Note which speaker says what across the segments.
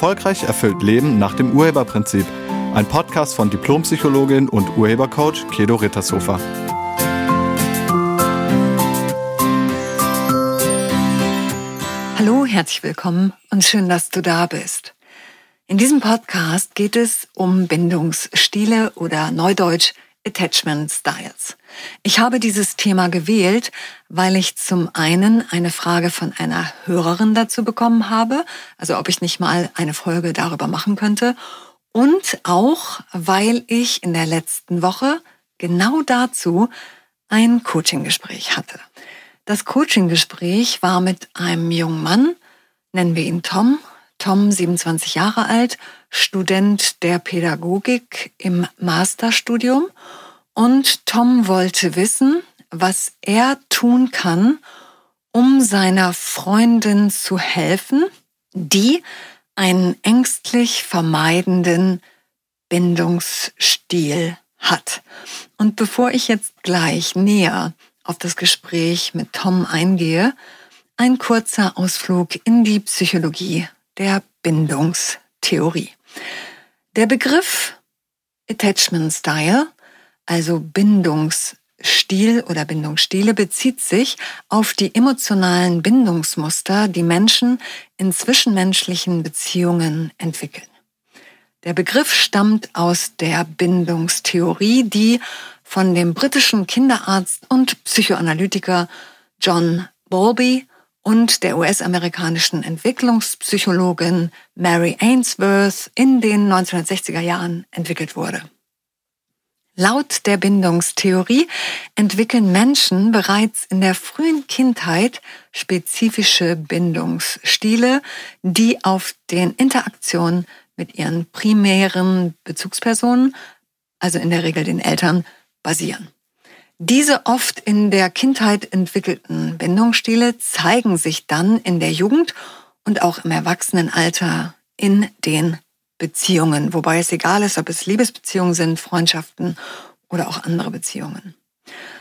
Speaker 1: Erfolgreich erfüllt Leben nach dem Urheberprinzip. Ein Podcast von Diplompsychologin und Urhebercoach Kedo Rittershofer.
Speaker 2: Hallo, herzlich willkommen und schön, dass du da bist. In diesem Podcast geht es um Bindungsstile oder Neudeutsch Attachment Styles. Ich habe dieses Thema gewählt, weil ich zum einen eine Frage von einer Hörerin dazu bekommen habe, also ob ich nicht mal eine Folge darüber machen könnte, und auch weil ich in der letzten Woche genau dazu ein Coaching-Gespräch hatte. Das Coaching-Gespräch war mit einem jungen Mann, nennen wir ihn Tom, Tom, 27 Jahre alt, Student der Pädagogik im Masterstudium. Und Tom wollte wissen, was er tun kann, um seiner Freundin zu helfen, die einen ängstlich vermeidenden Bindungsstil hat. Und bevor ich jetzt gleich näher auf das Gespräch mit Tom eingehe, ein kurzer Ausflug in die Psychologie der Bindungstheorie. Der Begriff Attachment Style, also Bindungsstil oder Bindungsstile, bezieht sich auf die emotionalen Bindungsmuster, die Menschen in zwischenmenschlichen Beziehungen entwickeln. Der Begriff stammt aus der Bindungstheorie, die von dem britischen Kinderarzt und Psychoanalytiker John Bowlby und der US-amerikanischen Entwicklungspsychologin Mary Ainsworth in den 1960er Jahren entwickelt wurde. Laut der Bindungstheorie entwickeln Menschen bereits in der frühen Kindheit spezifische Bindungsstile, die auf den Interaktionen mit ihren primären Bezugspersonen, also in der Regel den Eltern, basieren. Diese oft in der Kindheit entwickelten Bindungsstile zeigen sich dann in der Jugend und auch im Erwachsenenalter in den Beziehungen, wobei es egal ist, ob es Liebesbeziehungen sind, Freundschaften oder auch andere Beziehungen.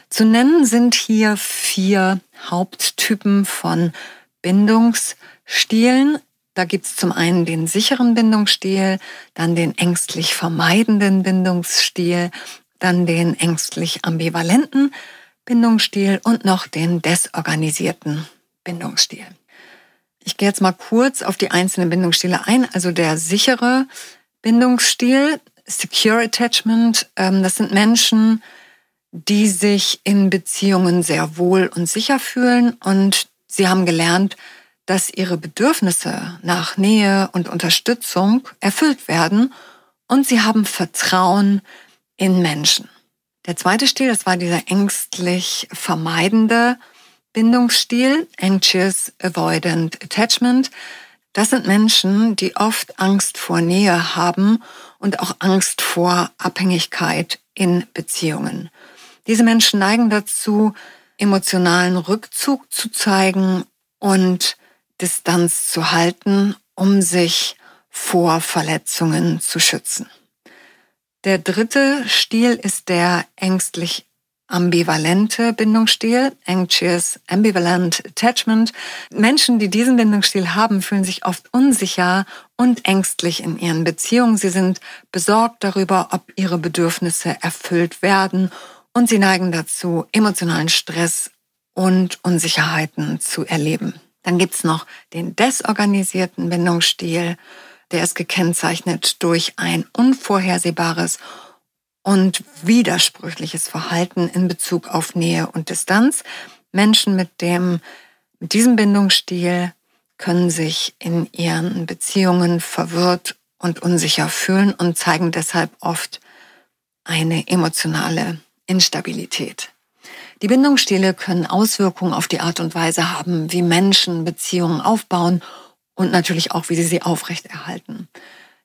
Speaker 2: Zu nennen sind hier vier Haupttypen von Bindungsstilen. Da gibt es zum einen den sicheren Bindungsstil, dann den ängstlich vermeidenden Bindungsstil, dann den ängstlich ambivalenten Bindungsstil und noch den desorganisierten Bindungsstil. Ich gehe jetzt mal kurz auf die einzelnen Bindungsstile ein. Also der sichere Bindungsstil, Secure Attachment, ähm, das sind Menschen, die sich in Beziehungen sehr wohl und sicher fühlen und sie haben gelernt, dass ihre Bedürfnisse nach Nähe und Unterstützung erfüllt werden und sie haben Vertrauen in Menschen. Der zweite Stil, das war dieser ängstlich vermeidende Bindungsstil, Anxious Avoidant Attachment. Das sind Menschen, die oft Angst vor Nähe haben und auch Angst vor Abhängigkeit in Beziehungen. Diese Menschen neigen dazu, emotionalen Rückzug zu zeigen und Distanz zu halten, um sich vor Verletzungen zu schützen. Der dritte Stil ist der ängstlich ambivalente Bindungsstil, Anxious Ambivalent Attachment. Menschen, die diesen Bindungsstil haben, fühlen sich oft unsicher und ängstlich in ihren Beziehungen. Sie sind besorgt darüber, ob ihre Bedürfnisse erfüllt werden und sie neigen dazu, emotionalen Stress und Unsicherheiten zu erleben. Dann gibt's noch den desorganisierten Bindungsstil der ist gekennzeichnet durch ein unvorhersehbares und widersprüchliches Verhalten in Bezug auf Nähe und Distanz. Menschen mit dem, mit diesem Bindungsstil können sich in ihren Beziehungen verwirrt und unsicher fühlen und zeigen deshalb oft eine emotionale Instabilität. Die Bindungsstile können Auswirkungen auf die Art und Weise haben, wie Menschen Beziehungen aufbauen und natürlich auch, wie sie sie aufrechterhalten.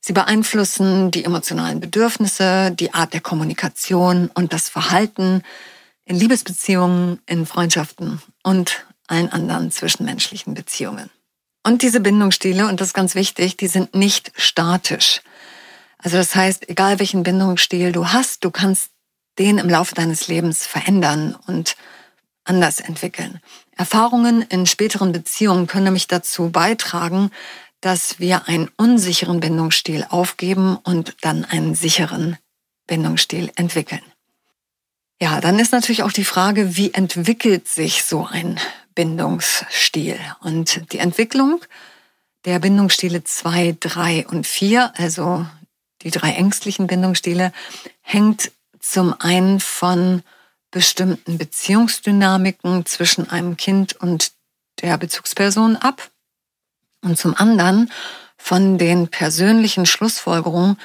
Speaker 2: Sie beeinflussen die emotionalen Bedürfnisse, die Art der Kommunikation und das Verhalten in Liebesbeziehungen, in Freundschaften und allen anderen zwischenmenschlichen Beziehungen. Und diese Bindungsstile, und das ist ganz wichtig, die sind nicht statisch. Also das heißt, egal welchen Bindungsstil du hast, du kannst den im Laufe deines Lebens verändern und anders entwickeln. Erfahrungen in späteren Beziehungen können nämlich dazu beitragen, dass wir einen unsicheren Bindungsstil aufgeben und dann einen sicheren Bindungsstil entwickeln. Ja, dann ist natürlich auch die Frage, wie entwickelt sich so ein Bindungsstil? Und die Entwicklung der Bindungsstile 2, 3 und 4, also die drei ängstlichen Bindungsstile, hängt zum einen von bestimmten Beziehungsdynamiken zwischen einem Kind und der Bezugsperson ab und zum anderen von den persönlichen Schlussfolgerungen,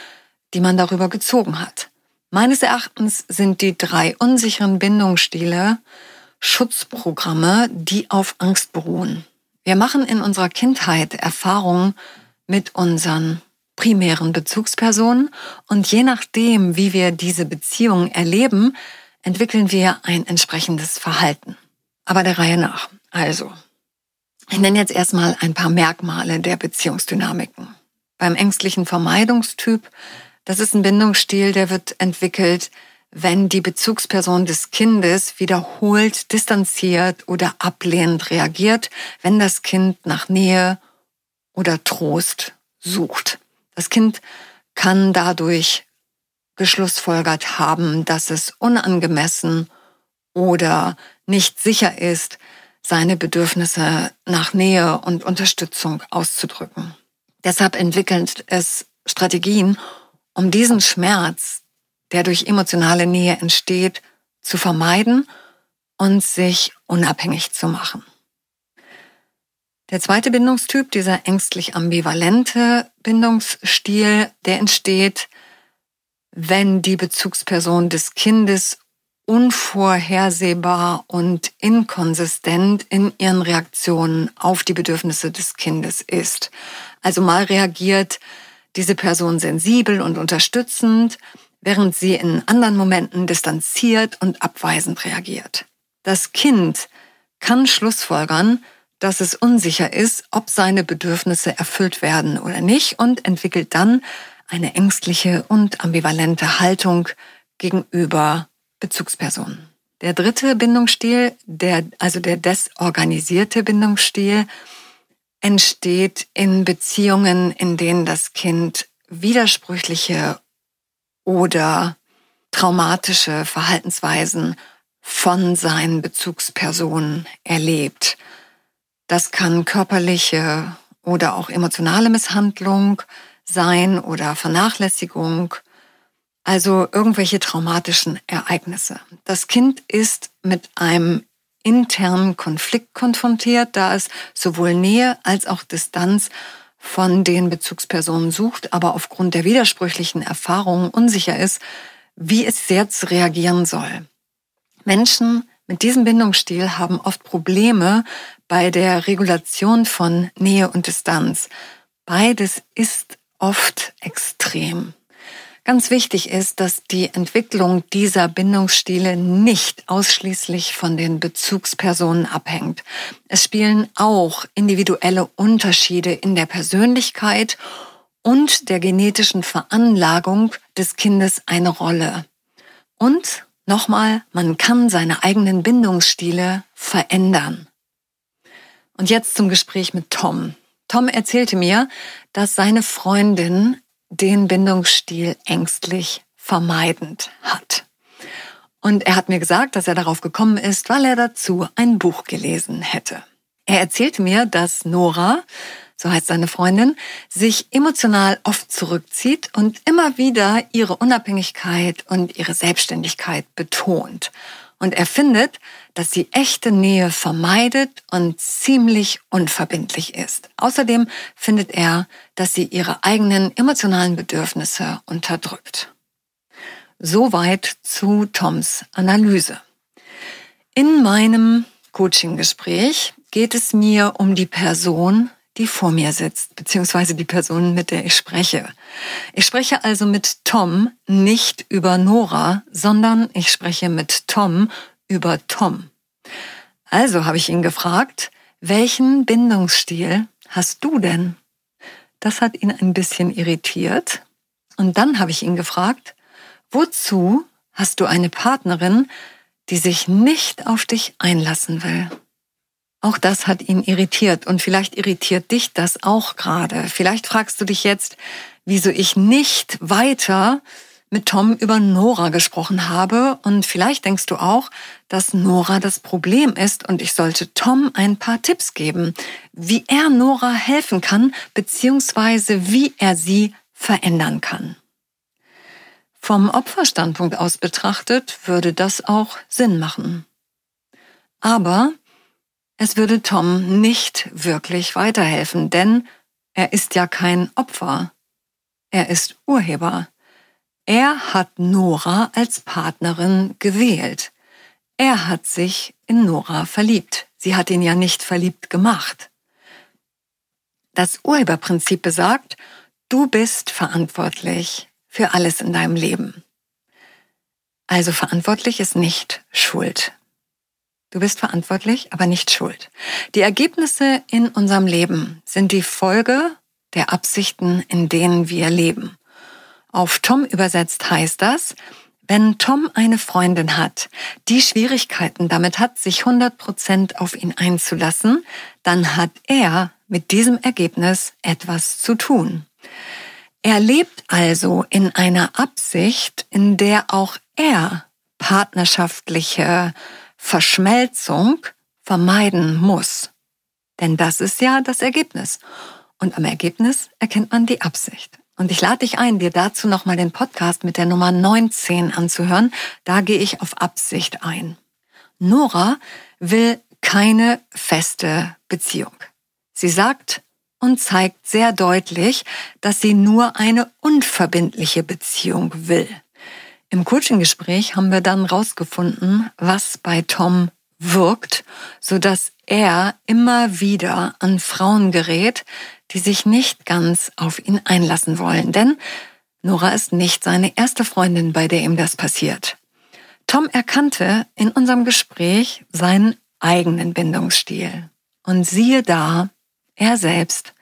Speaker 2: die man darüber gezogen hat. Meines Erachtens sind die drei unsicheren Bindungsstile Schutzprogramme, die auf Angst beruhen. Wir machen in unserer Kindheit Erfahrungen mit unseren primären Bezugspersonen und je nachdem, wie wir diese Beziehungen erleben, entwickeln wir ein entsprechendes Verhalten. Aber der Reihe nach. Also, ich nenne jetzt erstmal ein paar Merkmale der Beziehungsdynamiken. Beim ängstlichen Vermeidungstyp, das ist ein Bindungsstil, der wird entwickelt, wenn die Bezugsperson des Kindes wiederholt distanziert oder ablehnend reagiert, wenn das Kind nach Nähe oder Trost sucht. Das Kind kann dadurch geschlussfolgert haben, dass es unangemessen oder nicht sicher ist, seine Bedürfnisse nach Nähe und Unterstützung auszudrücken. Deshalb entwickelt es Strategien, um diesen Schmerz der durch emotionale Nähe entsteht, zu vermeiden und sich unabhängig zu machen. Der zweite Bindungstyp, dieser ängstlich ambivalente Bindungsstil, der entsteht, wenn die Bezugsperson des Kindes unvorhersehbar und inkonsistent in ihren Reaktionen auf die Bedürfnisse des Kindes ist. Also mal reagiert diese Person sensibel und unterstützend, während sie in anderen Momenten distanziert und abweisend reagiert. Das Kind kann schlussfolgern, dass es unsicher ist, ob seine Bedürfnisse erfüllt werden oder nicht und entwickelt dann eine ängstliche und ambivalente Haltung gegenüber Bezugspersonen. Der dritte Bindungsstil, der, also der desorganisierte Bindungsstil, entsteht in Beziehungen, in denen das Kind widersprüchliche oder traumatische Verhaltensweisen von seinen Bezugspersonen erlebt. Das kann körperliche oder auch emotionale Misshandlung sein oder Vernachlässigung, also irgendwelche traumatischen Ereignisse. Das Kind ist mit einem internen Konflikt konfrontiert, da es sowohl Nähe als auch Distanz von den Bezugspersonen sucht, aber aufgrund der widersprüchlichen Erfahrungen unsicher ist, wie es jetzt reagieren soll. Menschen mit diesem Bindungsstil haben oft Probleme bei der Regulation von Nähe und Distanz. Beides ist oft extrem. Ganz wichtig ist, dass die Entwicklung dieser Bindungsstile nicht ausschließlich von den Bezugspersonen abhängt. Es spielen auch individuelle Unterschiede in der Persönlichkeit und der genetischen Veranlagung des Kindes eine Rolle. Und nochmal, man kann seine eigenen Bindungsstile verändern. Und jetzt zum Gespräch mit Tom. Tom erzählte mir, dass seine Freundin den Bindungsstil ängstlich vermeidend hat. Und er hat mir gesagt, dass er darauf gekommen ist, weil er dazu ein Buch gelesen hätte. Er erzählte mir, dass Nora, so heißt seine Freundin, sich emotional oft zurückzieht und immer wieder ihre Unabhängigkeit und ihre Selbstständigkeit betont. Und er findet, dass sie echte Nähe vermeidet und ziemlich unverbindlich ist. Außerdem findet er, dass sie ihre eigenen emotionalen Bedürfnisse unterdrückt. Soweit zu Toms Analyse. In meinem Coaching-Gespräch geht es mir um die Person, die vor mir sitzt, beziehungsweise die Person, mit der ich spreche. Ich spreche also mit Tom nicht über Nora, sondern ich spreche mit Tom über Tom. Also habe ich ihn gefragt, welchen Bindungsstil hast du denn? Das hat ihn ein bisschen irritiert. Und dann habe ich ihn gefragt, wozu hast du eine Partnerin, die sich nicht auf dich einlassen will? Auch das hat ihn irritiert und vielleicht irritiert dich das auch gerade. Vielleicht fragst du dich jetzt, wieso ich nicht weiter mit Tom über Nora gesprochen habe und vielleicht denkst du auch, dass Nora das Problem ist und ich sollte Tom ein paar Tipps geben, wie er Nora helfen kann, beziehungsweise wie er sie verändern kann. Vom Opferstandpunkt aus betrachtet würde das auch Sinn machen. Aber es würde Tom nicht wirklich weiterhelfen, denn er ist ja kein Opfer. Er ist Urheber. Er hat Nora als Partnerin gewählt. Er hat sich in Nora verliebt. Sie hat ihn ja nicht verliebt gemacht. Das Urheberprinzip besagt, du bist verantwortlich für alles in deinem Leben. Also verantwortlich ist nicht Schuld. Du bist verantwortlich, aber nicht schuld. Die Ergebnisse in unserem Leben sind die Folge der Absichten, in denen wir leben. Auf Tom übersetzt heißt das, wenn Tom eine Freundin hat, die Schwierigkeiten damit hat, sich 100% auf ihn einzulassen, dann hat er mit diesem Ergebnis etwas zu tun. Er lebt also in einer Absicht, in der auch er partnerschaftliche Verschmelzung vermeiden muss. Denn das ist ja das Ergebnis. Und am Ergebnis erkennt man die Absicht. Und ich lade dich ein, dir dazu nochmal den Podcast mit der Nummer 19 anzuhören. Da gehe ich auf Absicht ein. Nora will keine feste Beziehung. Sie sagt und zeigt sehr deutlich, dass sie nur eine unverbindliche Beziehung will. Im Coaching-Gespräch haben wir dann rausgefunden, was bei Tom wirkt, so dass er immer wieder an Frauen gerät, die sich nicht ganz auf ihn einlassen wollen, denn Nora ist nicht seine erste Freundin, bei der ihm das passiert. Tom erkannte in unserem Gespräch seinen eigenen Bindungsstil. Und siehe da, er selbst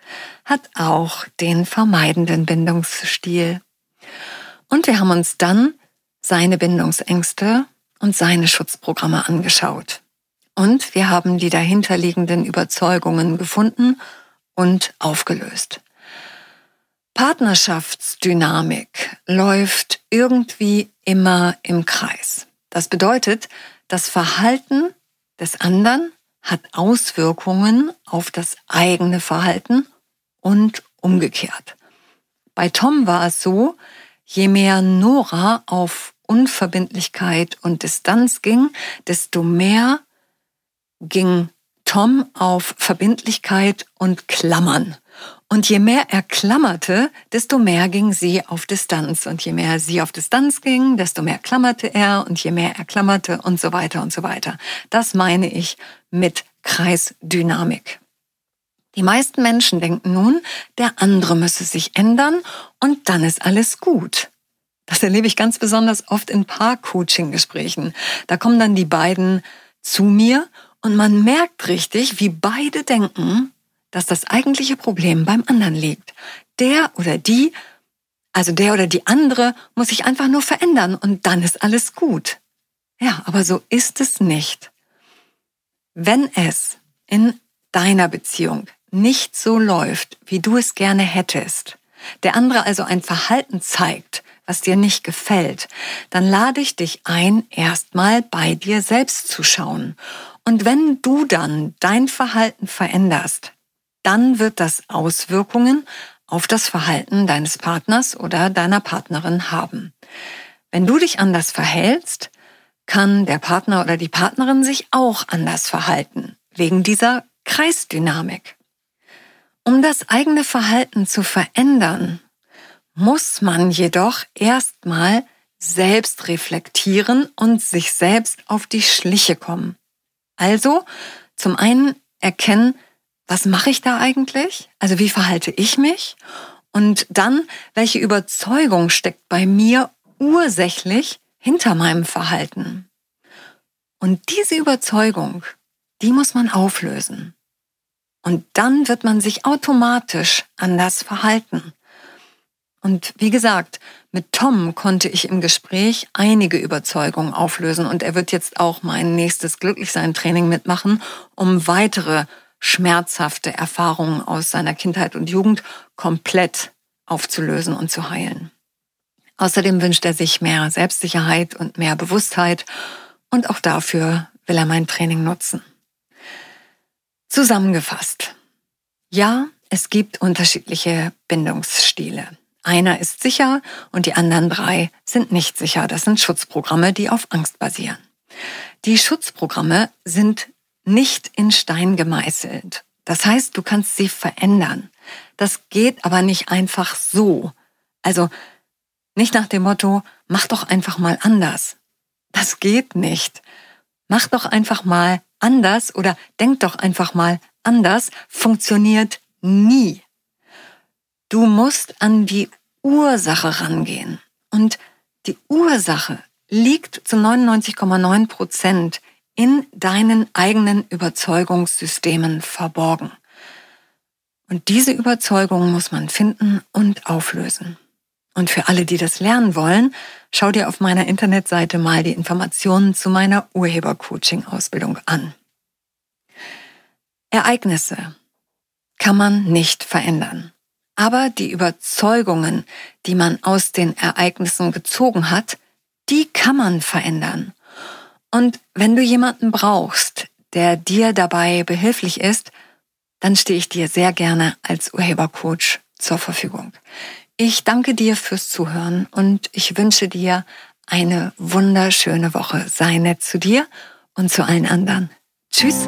Speaker 2: hat auch den vermeidenden Bindungsstil. Und wir haben uns dann seine Bindungsängste und seine Schutzprogramme angeschaut. Und wir haben die dahinterliegenden Überzeugungen gefunden und aufgelöst. Partnerschaftsdynamik läuft irgendwie immer im Kreis. Das bedeutet, das Verhalten des anderen hat Auswirkungen auf das eigene Verhalten und umgekehrt. Bei Tom war es so, je mehr Nora auf Unverbindlichkeit und Distanz ging, desto mehr ging Tom auf Verbindlichkeit und Klammern. Und je mehr er klammerte, desto mehr ging sie auf Distanz. Und je mehr sie auf Distanz ging, desto mehr klammerte er. Und je mehr er klammerte und so weiter und so weiter. Das meine ich mit Kreisdynamik. Die meisten Menschen denken nun, der andere müsse sich ändern und dann ist alles gut. Das erlebe ich ganz besonders oft in Paar-Coaching-Gesprächen. Da kommen dann die beiden zu mir und man merkt richtig, wie beide denken, dass das eigentliche Problem beim anderen liegt. Der oder die, also der oder die andere, muss sich einfach nur verändern und dann ist alles gut. Ja, aber so ist es nicht. Wenn es in deiner Beziehung nicht so läuft, wie du es gerne hättest, der andere also ein Verhalten zeigt, was dir nicht gefällt, dann lade ich dich ein, erstmal bei dir selbst zu schauen und wenn du dann dein Verhalten veränderst, dann wird das Auswirkungen auf das Verhalten deines Partners oder deiner Partnerin haben. Wenn du dich anders verhältst, kann der Partner oder die Partnerin sich auch anders verhalten, wegen dieser Kreisdynamik. Um das eigene Verhalten zu verändern, muss man jedoch erstmal selbst reflektieren und sich selbst auf die Schliche kommen. Also zum einen erkennen, was mache ich da eigentlich? Also wie verhalte ich mich? Und dann, welche Überzeugung steckt bei mir ursächlich hinter meinem Verhalten? Und diese Überzeugung, die muss man auflösen. Und dann wird man sich automatisch anders verhalten. Und wie gesagt, mit Tom konnte ich im Gespräch einige Überzeugungen auflösen und er wird jetzt auch mein nächstes Glücklichsein-Training mitmachen, um weitere schmerzhafte Erfahrungen aus seiner Kindheit und Jugend komplett aufzulösen und zu heilen. Außerdem wünscht er sich mehr Selbstsicherheit und mehr Bewusstheit und auch dafür will er mein Training nutzen. Zusammengefasst. Ja, es gibt unterschiedliche Bindungsstile. Einer ist sicher und die anderen drei sind nicht sicher. Das sind Schutzprogramme, die auf Angst basieren. Die Schutzprogramme sind nicht in Stein gemeißelt. Das heißt, du kannst sie verändern. Das geht aber nicht einfach so. Also nicht nach dem Motto, mach doch einfach mal anders. Das geht nicht. Mach doch einfach mal anders oder denk doch einfach mal anders funktioniert nie. Du musst an die Ursache rangehen. Und die Ursache liegt zu 99,9 Prozent in deinen eigenen Überzeugungssystemen verborgen. Und diese Überzeugung muss man finden und auflösen. Und für alle, die das lernen wollen, schau dir auf meiner Internetseite mal die Informationen zu meiner Urhebercoaching-Ausbildung an. Ereignisse kann man nicht verändern. Aber die Überzeugungen, die man aus den Ereignissen gezogen hat, die kann man verändern. Und wenn du jemanden brauchst, der dir dabei behilflich ist, dann stehe ich dir sehr gerne als Urhebercoach zur Verfügung. Ich danke dir fürs Zuhören und ich wünsche dir eine wunderschöne Woche. Sei nett zu dir und zu allen anderen. Tschüss.